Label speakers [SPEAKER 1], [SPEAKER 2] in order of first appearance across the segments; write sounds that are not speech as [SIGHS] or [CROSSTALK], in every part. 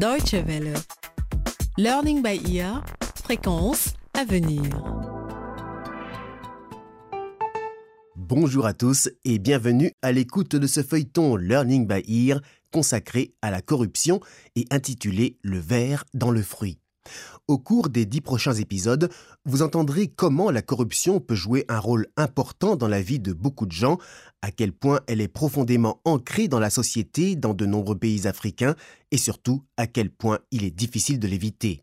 [SPEAKER 1] Deutsche Welle. Learning by ear. Fréquence à venir.
[SPEAKER 2] Bonjour à tous et bienvenue à l'écoute de ce feuilleton Learning by Ear consacré à la corruption et intitulé Le verre dans le fruit. Au cours des dix prochains épisodes, vous entendrez comment la corruption peut jouer un rôle important dans la vie de beaucoup de gens, à quel point elle est profondément ancrée dans la société dans de nombreux pays africains et surtout à quel point il est difficile de l'éviter.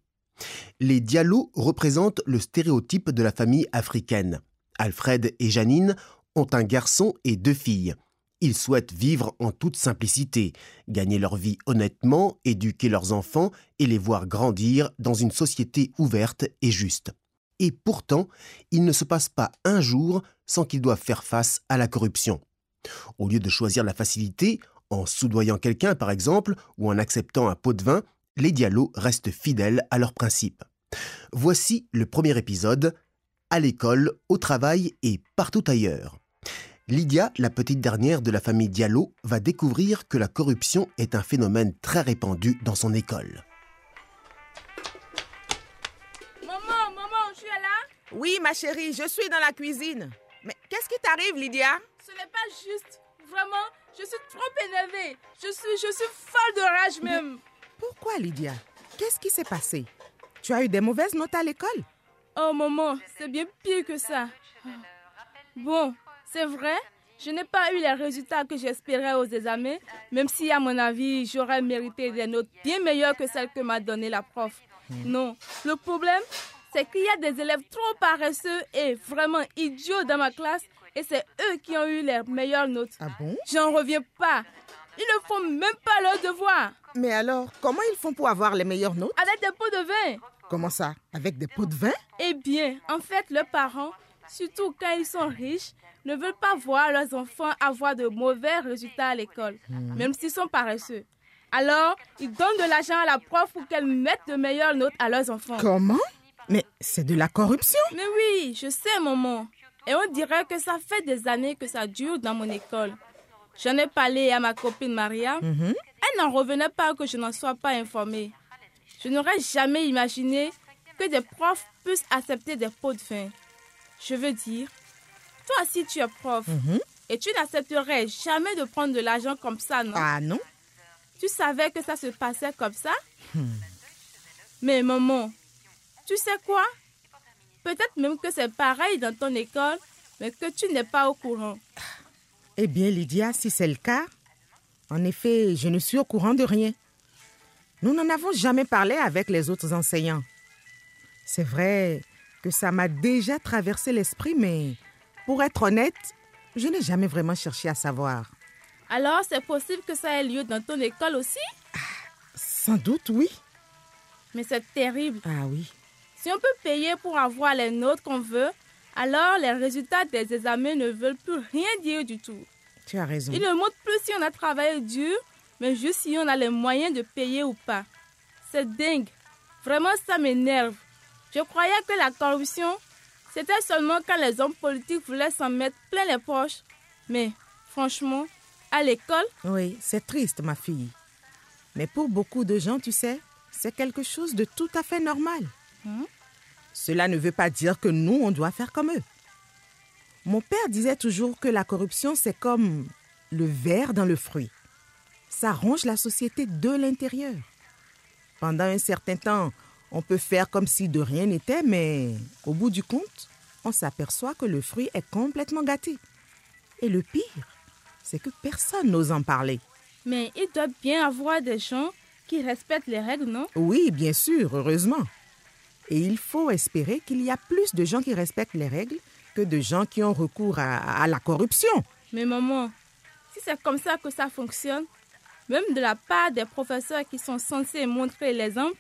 [SPEAKER 2] Les Diallo représentent le stéréotype de la famille africaine. Alfred et Janine ont un garçon et deux filles. Ils souhaitent vivre en toute simplicité, gagner leur vie honnêtement, éduquer leurs enfants et les voir grandir dans une société ouverte et juste. Et pourtant, il ne se passe pas un jour sans qu'ils doivent faire face à la corruption. Au lieu de choisir la facilité, en soudoyant quelqu'un par exemple, ou en acceptant un pot de vin, les Diallo restent fidèles à leurs principes. Voici le premier épisode, à l'école, au travail et partout ailleurs. Lydia, la petite dernière de la famille Diallo, va découvrir que la corruption est un phénomène très répandu dans son école.
[SPEAKER 3] Maman, maman, tu es là
[SPEAKER 4] Oui, ma chérie, je suis dans la cuisine. Mais qu'est-ce qui t'arrive, Lydia?
[SPEAKER 3] Ce n'est pas juste. Vraiment, je suis trop énervée. Je suis, je suis folle de rage même.
[SPEAKER 4] Pourquoi, Lydia? Qu'est-ce qui s'est passé? Tu as eu des mauvaises notes à l'école?
[SPEAKER 3] Oh maman, c'est bien pire que ça. Bon, c'est vrai, je n'ai pas eu les résultats que j'espérais aux examens, même si à mon avis, j'aurais mérité des notes bien meilleures que celles que m'a données la prof. Non, le problème, c'est qu'il y a des élèves trop paresseux et vraiment idiots dans ma classe et c'est eux qui ont eu les meilleures notes.
[SPEAKER 4] Ah bon?
[SPEAKER 3] J'en reviens pas. Ils ne font même pas leurs devoirs.
[SPEAKER 4] Mais alors, comment ils font pour avoir les meilleures notes?
[SPEAKER 3] Avec des pots de vin.
[SPEAKER 4] Comment ça? Avec des pots de vin?
[SPEAKER 3] Eh bien, en fait, leurs parents, surtout quand ils sont riches, ne veulent pas voir leurs enfants avoir de mauvais résultats à l'école, même s'ils sont paresseux. Alors, ils donnent de l'argent à la prof pour qu'elle mette de meilleures notes à leurs enfants.
[SPEAKER 4] Comment? Mais c'est de la corruption
[SPEAKER 3] Mais oui, je sais, maman. Et on dirait que ça fait des années que ça dure dans mon école. J'en ai parlé à ma copine Maria.
[SPEAKER 4] Mhm.
[SPEAKER 3] Elle n'en revenait pas que je n'en sois pas informée. Je n'aurais jamais imaginé que des profs puissent accepter des pots de vin. Je veux dire, toi si tu es prof
[SPEAKER 4] Mhm.
[SPEAKER 3] et tu n'accepterais jamais de prendre de l'argent comme ça, non?
[SPEAKER 4] Ah non
[SPEAKER 3] Tu savais que ça se passait comme ça? Mais maman, tu sais quoi? Peut-être même que c'est pareil dans ton école, mais que tu n'es pas au courant.
[SPEAKER 4] Eh bien, Lydia, si c'est le cas, en effet, je ne suis au courant de rien. Nous n'en avons jamais parlé avec les autres enseignants. C'est vrai que ça m'a déjà traversé l'esprit, mais pour être honnête, je n'ai jamais vraiment cherché à savoir.
[SPEAKER 3] Alors c'est possible que ça ait lieu dans ton école aussi?
[SPEAKER 4] Sans doute, oui.
[SPEAKER 3] Mais c'est terrible.
[SPEAKER 4] Ah oui.
[SPEAKER 3] Si on peut payer pour avoir les notes qu'on veut, alors les résultats des examens ne veulent plus rien dire du tout.
[SPEAKER 4] Tu as raison.
[SPEAKER 3] Ils ne montrent plus si on a travaillé dur, mais juste si on a les moyens de payer ou pas. C'est dingue. Vraiment, ça m'énerve. Je croyais que la corruption, c'était seulement quand les hommes politiques voulaient s'en mettre plein les poches. Mais franchement, à l'école,
[SPEAKER 4] Oui, c'est triste, ma fille. Mais pour beaucoup de gens, tu sais, c'est quelque chose de tout à fait normal.
[SPEAKER 3] Hmm?
[SPEAKER 4] Cela ne veut pas dire que nous, on doit faire comme eux. Mon père disait toujours que la corruption, c'est comme le verre dans le fruit. Ça ronge la société de l'intérieur. Pendant un certain temps, on peut faire comme si de rien n'était, mais au bout du compte, on s'aperçoit que le fruit est complètement gâté. Et le pire, c'est que personne n'ose en parler.
[SPEAKER 3] mais il doit bien avoir des gens qui respectent les règles, non?
[SPEAKER 4] Oui, bien sûr, heureusement. Et il faut espérer qu'il y a plus de gens qui respectent les règles que de gens qui ont recours à, à la corruption.
[SPEAKER 3] Mais maman, si c'est comme ça que ça fonctionne, même de la part des professeurs qui sont censés montrer l'exemple,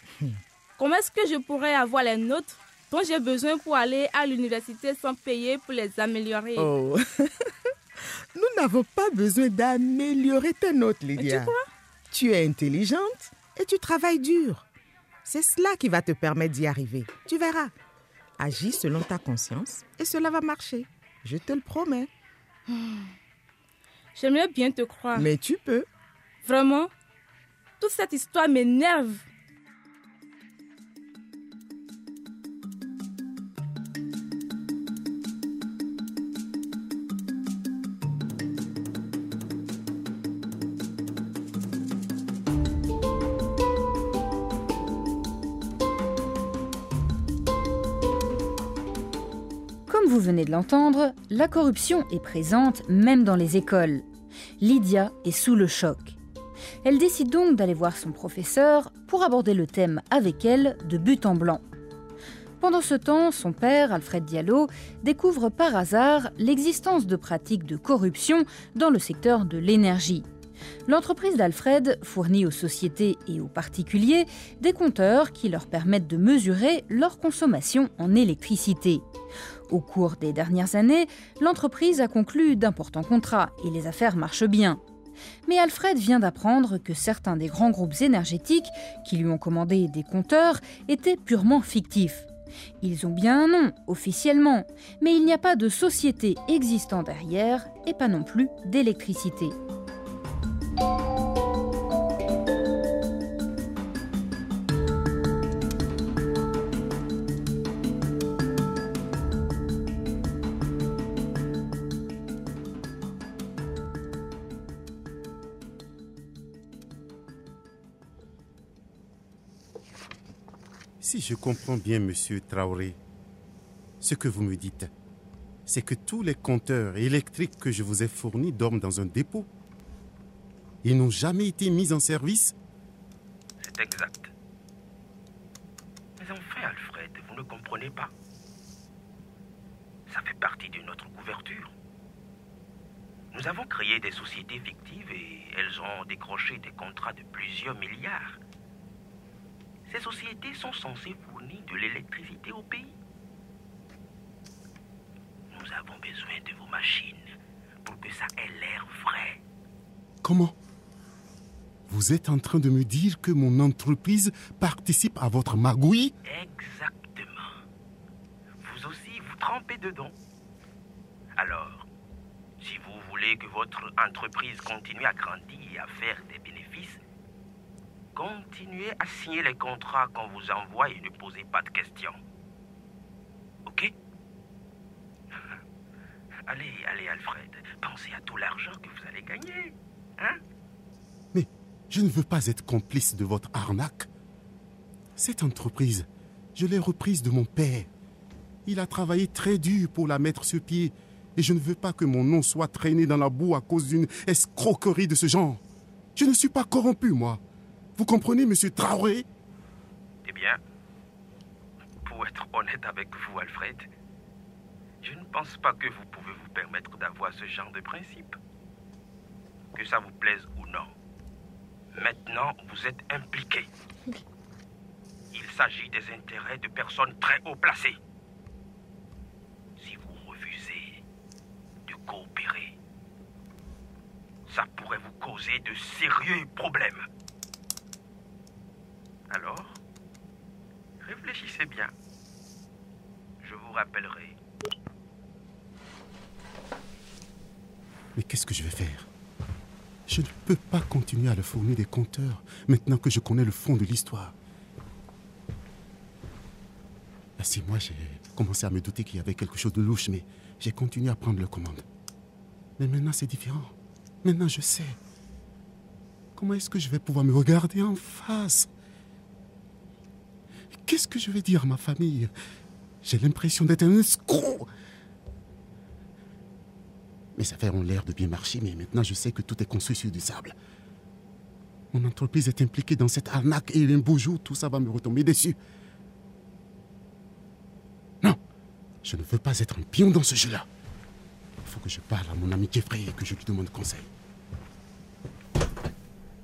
[SPEAKER 3] comment est-ce que je pourrais avoir les notes dont j'ai besoin pour aller à l'université sans payer pour les améliorer?
[SPEAKER 4] Oh. [LAUGHS] Nous n'avons pas besoin d'améliorer tes notes,
[SPEAKER 3] Tu
[SPEAKER 4] Lydia.
[SPEAKER 3] crois?
[SPEAKER 4] Tu es intelligente et tu travailles dur. C'est cela qui va te permettre d'y arriver. Tu verras. Agis selon ta conscience et cela va marcher. Je te le promets. [SIGHS]
[SPEAKER 3] J'aimerais bien te croire.
[SPEAKER 4] Mais tu peux.
[SPEAKER 3] Vraiment Toute cette histoire m'énerve.
[SPEAKER 5] Vous venez de l'entendre, la corruption est présente même dans les écoles. Lydia est sous le choc. Elle décide donc d'aller voir son professeur pour aborder le thème avec elle de but en blanc. Pendant ce temps, son père, Alfred Diallo, découvre par hasard l'existence de pratiques de corruption dans le secteur de l'énergie. L'entreprise d'Alfred fournit aux sociétés et aux particuliers des compteurs qui leur permettent de mesurer leur consommation en électricité. Au cours des dernières années, l'entreprise a conclu d'importants contrats et les affaires marchent bien. Mais Alfred vient d'apprendre que certains des grands groupes énergétiques qui lui ont commandé des compteurs étaient purement fictifs. Ils ont bien un nom, officiellement, mais il n'y a pas de société existant derrière et pas non plus d'électricité.
[SPEAKER 6] Si je comprends bien, monsieur Traoré, ce que vous me dites, c'est que tous les compteurs électriques que je vous ai fournis dorment dans un dépôt. Ils n'ont jamais été mis en service
[SPEAKER 7] C'est exact. Mais enfin, Alfred, vous ne comprenez pas. Ça fait partie de notre couverture. Nous avons créé des sociétés fictives et elles ont décroché des contrats de plusieurs milliards. Ces sociétés sont censées fournir de l'électricité au pays. Nous avons besoin de vos machines pour que ça ait l'air vrai.
[SPEAKER 6] Comment? Vous êtes en train de me dire que mon entreprise participe à votre magouille?
[SPEAKER 7] Exactement. Vous aussi, vous trempez dedans. Alors, si vous voulez que votre entreprise continue à grandir et à faire des bénéfices, continuez à signer les contrats qu'on vous envoie et ne posez pas de questions. Ok? [LAUGHS] Allez, allez, Alfred, pensez à tout l'argent que vous allez gagner. Hein?
[SPEAKER 6] Mais je ne veux pas être complice de votre arnaque. Cette entreprise, je l'ai reprise de mon père. Il a travaillé très dur pour la mettre sur pied et je ne veux pas que mon nom soit traîné dans la boue à cause d'une escroquerie de ce genre. Je ne suis pas corrompu, moi. Vous comprenez, monsieur Traoré?
[SPEAKER 7] Eh bien, pour être honnête avec vous, Alfred, je ne pense pas que vous pouvez vous permettre d'avoir ce genre de principe. Que ça vous plaise ou non. Maintenant, vous êtes impliqué. Il s'agit des intérêts de personnes très haut placées. Si vous refusez de coopérer, ça pourrait vous causer de sérieux problèmes. Alors, réfléchissez bien. Je vous rappellerai.
[SPEAKER 6] Mais qu'est-ce que je vais faire? Je ne peux pas continuer à le fournir des compteurs maintenant que je connais le fond de l'histoire. Ah si, moi j'ai commencé à me douter qu'il y avait quelque chose de louche, mais j'ai continué à prendre le commande. Mais maintenant c'est différent. Maintenant je sais. Comment est-ce que je vais pouvoir me regarder en face? Qu'est-ce que je vais dire à ma famille? J'ai l'impression d'être un escroc. Mes affaires ont l'air de bien marcher, mais maintenant je sais que tout est construit sur du sable. Mon entreprise est impliquée dans cette arnaque et un beau jour, tout ça va me retomber dessus. Non, je ne veux pas être un pion dans ce jeu-là. Il faut que je parle à mon ami Jeffrey et que je lui demande conseil.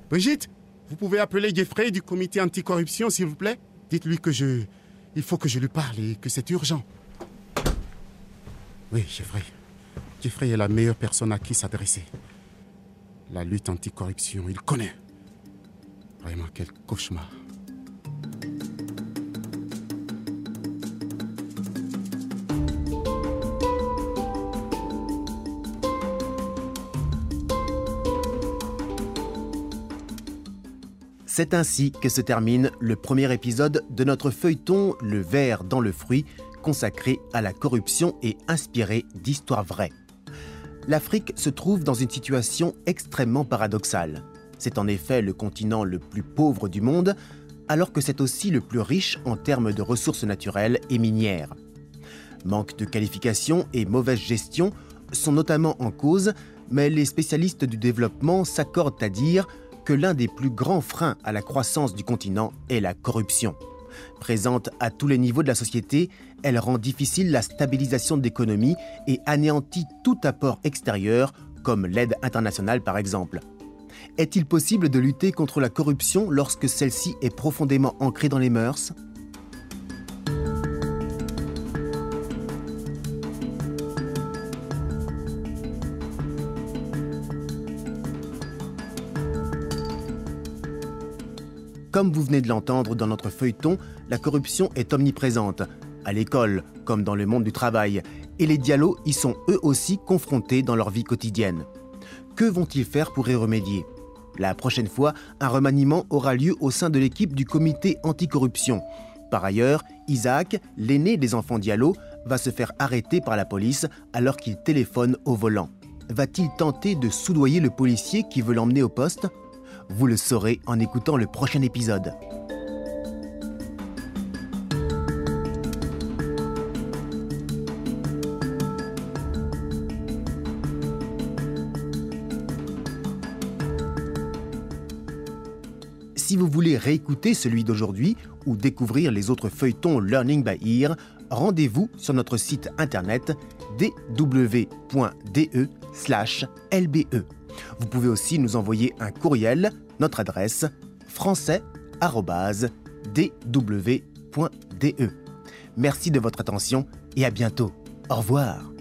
[SPEAKER 6] Brigitte, vous pouvez appeler Jeffrey du comité anticorruption, s'il vous plaît? Dites-lui que je... Il faut que je lui parle et que c'est urgent. Oui, Jeffrey. Jeffrey est la meilleure personne à qui s'adresser. La lutte anticorruption, il connaît. Vraiment, quel cauchemar.
[SPEAKER 2] C'est ainsi que se termine le premier épisode de notre feuilleton Le verre dans le fruit, consacré à la corruption et inspiré d'histoires vraies. L'Afrique se trouve dans une situation extrêmement paradoxale. C'est en effet le continent le plus pauvre du monde, alors que c'est aussi le plus riche en termes de ressources naturelles et minières. Manque de qualification et mauvaise gestion sont notamment en cause, mais les spécialistes du développement s'accordent à dire que l'un des plus grands freins à la croissance du continent est la corruption. Présente à tous les niveaux de la société, elle rend difficile la stabilisation de l'économie et anéantit tout apport extérieur, comme l'aide internationale par exemple. Est-il possible de lutter contre la corruption lorsque celle-ci est profondément ancrée dans les mœurs? Comme vous venez de l'entendre dans notre feuilleton, la corruption est omniprésente, à l'école comme dans le monde du travail, et les dialogues y sont eux aussi confrontés dans leur vie quotidienne. Que vont-ils faire pour y remédier? La prochaine fois, un remaniement aura lieu au sein de l'équipe du comité anticorruption. Par ailleurs, Isaac, l'aîné des enfants Diallo, va se faire arrêter par la police alors qu'il téléphone au volant. Va-t-il tenter de soudoyer le policier qui veut l'emmener au poste? Vous le saurez en écoutant le prochain épisode. Si vous voulez réécouter celui d'aujourd'hui ou découvrir les autres feuilletons Learning by Ear, rendez-vous sur notre site internet dw.de/lbe. Vous pouvez aussi nous envoyer un courriel, notre adresse français.dw.de. Merci de votre attention et à bientôt. Au revoir.